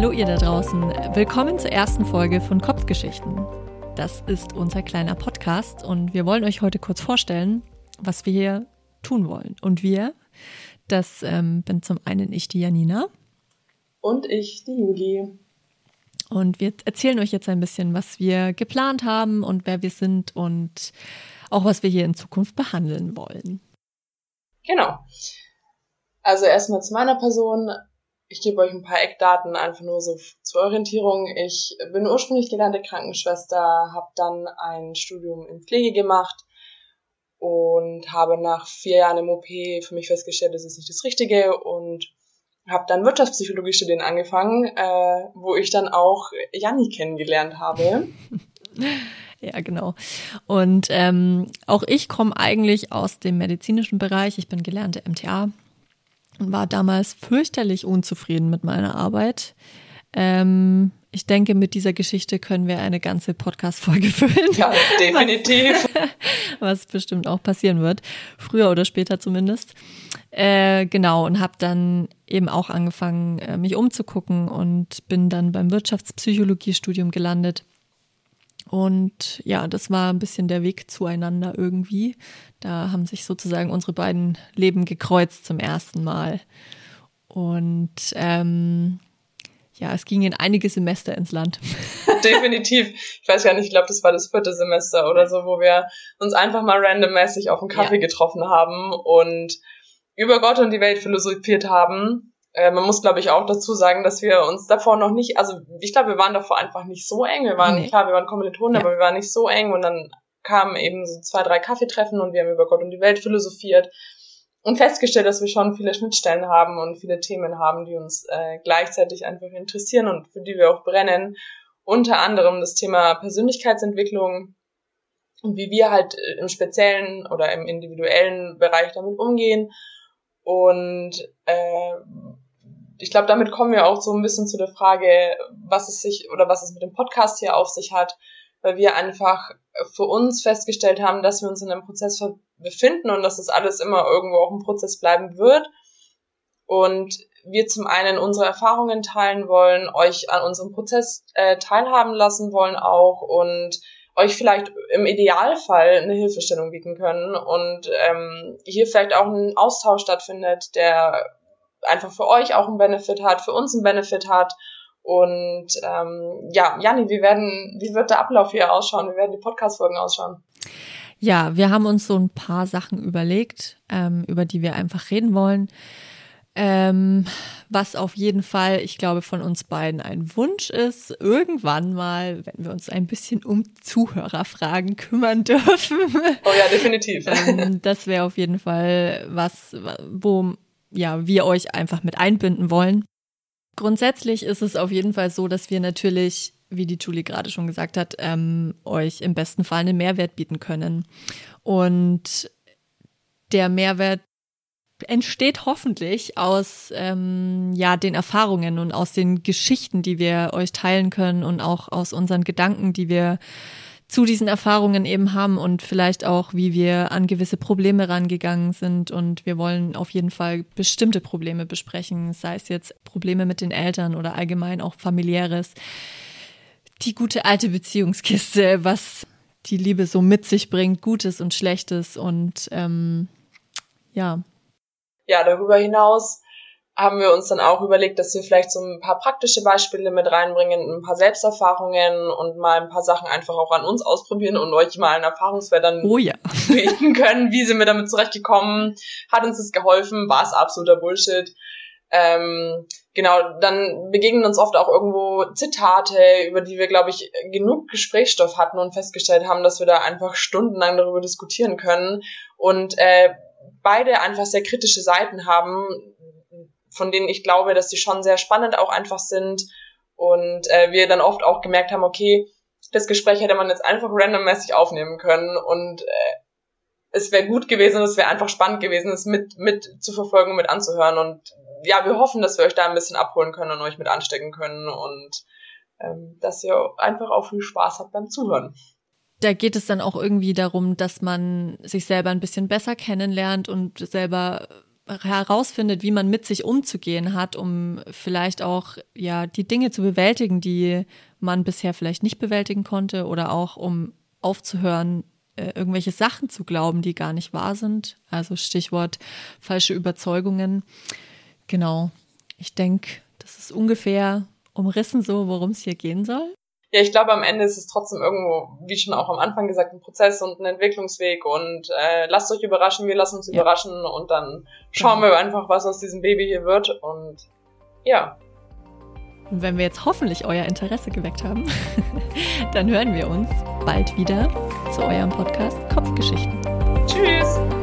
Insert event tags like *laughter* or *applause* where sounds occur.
Hallo ihr da draußen. Willkommen zur ersten Folge von Kopfgeschichten. Das ist unser kleiner Podcast und wir wollen euch heute kurz vorstellen, was wir hier tun wollen. Und wir, das ähm, bin zum einen ich, die Janina. Und ich, die Juli. Und wir erzählen euch jetzt ein bisschen, was wir geplant haben und wer wir sind und auch was wir hier in Zukunft behandeln wollen. Genau. Also erstmal zu meiner Person. Ich gebe euch ein paar Eckdaten einfach nur so zur Orientierung. Ich bin ursprünglich gelernte Krankenschwester, habe dann ein Studium in Pflege gemacht und habe nach vier Jahren im OP für mich festgestellt, das ist nicht das Richtige und habe dann Wirtschaftspsychologie studieren angefangen, äh, wo ich dann auch Janni kennengelernt habe. *laughs* Ja, genau. Und ähm, auch ich komme eigentlich aus dem medizinischen Bereich. Ich bin gelernte MTA und war damals fürchterlich unzufrieden mit meiner Arbeit. Ähm, ich denke, mit dieser Geschichte können wir eine ganze Podcast-Folge *laughs* füllen. Ja, definitiv. Was, *laughs* was, bestimmt auch passieren wird. Früher oder später zumindest. Äh, genau, und habe dann eben auch angefangen, äh, mich umzugucken und bin dann beim Wirtschaftspsychologiestudium gelandet. Und ja, das war ein bisschen der Weg zueinander irgendwie. Da haben sich sozusagen unsere beiden Leben gekreuzt zum ersten Mal. Und ähm, ja, es ging in einige Semester ins Land. *laughs* Definitiv. Ich weiß ja nicht, ich glaube, das war das vierte Semester oder so, wo wir uns einfach mal randommäßig auf einen Kaffee ja. getroffen haben und über Gott und die Welt philosophiert haben. Äh, man muss, glaube ich, auch dazu sagen, dass wir uns davor noch nicht, also ich glaube, wir waren davor einfach nicht so eng. Wir waren, nee. klar, wir waren Kommilitonen, ja. aber wir waren nicht so eng und dann kamen eben so zwei, drei Kaffeetreffen und wir haben über Gott und die Welt philosophiert und festgestellt, dass wir schon viele Schnittstellen haben und viele Themen haben, die uns äh, gleichzeitig einfach interessieren und für die wir auch brennen. Unter anderem das Thema Persönlichkeitsentwicklung und wie wir halt im speziellen oder im individuellen Bereich damit umgehen. Und äh, ich glaube, damit kommen wir auch so ein bisschen zu der Frage, was es sich oder was es mit dem Podcast hier auf sich hat, weil wir einfach für uns festgestellt haben, dass wir uns in einem Prozess befinden und dass das alles immer irgendwo auch ein Prozess bleiben wird. Und wir zum einen unsere Erfahrungen teilen wollen, euch an unserem Prozess äh, teilhaben lassen wollen auch und euch vielleicht im Idealfall eine Hilfestellung bieten können und ähm, hier vielleicht auch ein Austausch stattfindet, der einfach für euch auch einen Benefit hat, für uns einen Benefit hat und ähm, ja, Janni, wie werden, wie wird der Ablauf hier ausschauen? Wie werden die Podcast-Folgen ausschauen? Ja, wir haben uns so ein paar Sachen überlegt, ähm, über die wir einfach reden wollen. Ähm, was auf jeden Fall, ich glaube, von uns beiden ein Wunsch ist, irgendwann mal, wenn wir uns ein bisschen um Zuhörerfragen kümmern dürfen. *laughs* Oh ja, definitiv. ähm, das wäre auf jeden Fall was, wo ja, wir euch einfach mit einbinden wollen. Grundsätzlich ist es auf jeden Fall so, dass wir natürlich, wie die Julie gerade schon gesagt hat, ähm, euch im besten Fall einen Mehrwert bieten können. Und der Mehrwert entsteht hoffentlich aus ähm, ja den Erfahrungen und aus den Geschichten, die wir euch teilen können und auch aus unseren Gedanken, die wir zu diesen Erfahrungen eben haben und vielleicht auch, wie wir an gewisse Probleme rangegangen sind. Und wir wollen auf jeden Fall bestimmte Probleme besprechen, sei es jetzt Probleme mit den Eltern oder allgemein auch familiäres. Die gute alte Beziehungskiste, was die Liebe so mit sich bringt, Gutes und Schlechtes und ähm, ja. Ja, darüber hinaus haben wir uns dann auch überlegt, dass wir vielleicht so ein paar praktische Beispiele mit reinbringen, ein paar Selbsterfahrungen und mal ein paar Sachen einfach auch an uns ausprobieren und euch mal einen Erfahrungswert dann oh ja. bieten können. Wie sind wir damit zurechtgekommen? Hat uns das geholfen? War es absoluter Bullshit? Ähm, genau, dann begegnen uns oft auch irgendwo Zitate, über die wir, glaube ich, genug Gesprächsstoff hatten und festgestellt haben, dass wir da einfach stundenlang darüber diskutieren können und äh, beide einfach sehr kritische Seiten haben, von denen ich glaube, dass die schon sehr spannend auch einfach sind und äh, wir dann oft auch gemerkt haben, okay, das Gespräch hätte man jetzt einfach randommäßig aufnehmen können und äh, es wäre gut gewesen, es wäre einfach spannend gewesen, es mit, mit zu verfolgen, mit anzuhören und ja, wir hoffen, dass wir euch da ein bisschen abholen können und euch mit anstecken können und ähm, dass ihr einfach auch viel Spaß habt beim Zuhören. Da geht es dann auch irgendwie darum, dass man sich selber ein bisschen besser kennenlernt und selber herausfindet, wie man mit sich umzugehen hat, um vielleicht auch ja die Dinge zu bewältigen, die man bisher vielleicht nicht bewältigen konnte oder auch um aufzuhören, äh, irgendwelche Sachen zu glauben, die gar nicht wahr sind. Also Stichwort falsche Überzeugungen. Genau. Ich denke, das ist ungefähr umrissen so, worum es hier gehen soll. Ja, ich glaube, am Ende ist es trotzdem irgendwo, wie schon auch am Anfang gesagt, ein Prozess und ein Entwicklungsweg und äh, lasst euch überraschen, wir lassen uns ja. überraschen und dann schauen genau. wir einfach, was aus diesem Baby hier wird und ja. Und wenn wir jetzt hoffentlich euer Interesse geweckt haben, *laughs* dann hören wir uns bald wieder zu eurem Podcast Kopfgeschichten. Tschüss!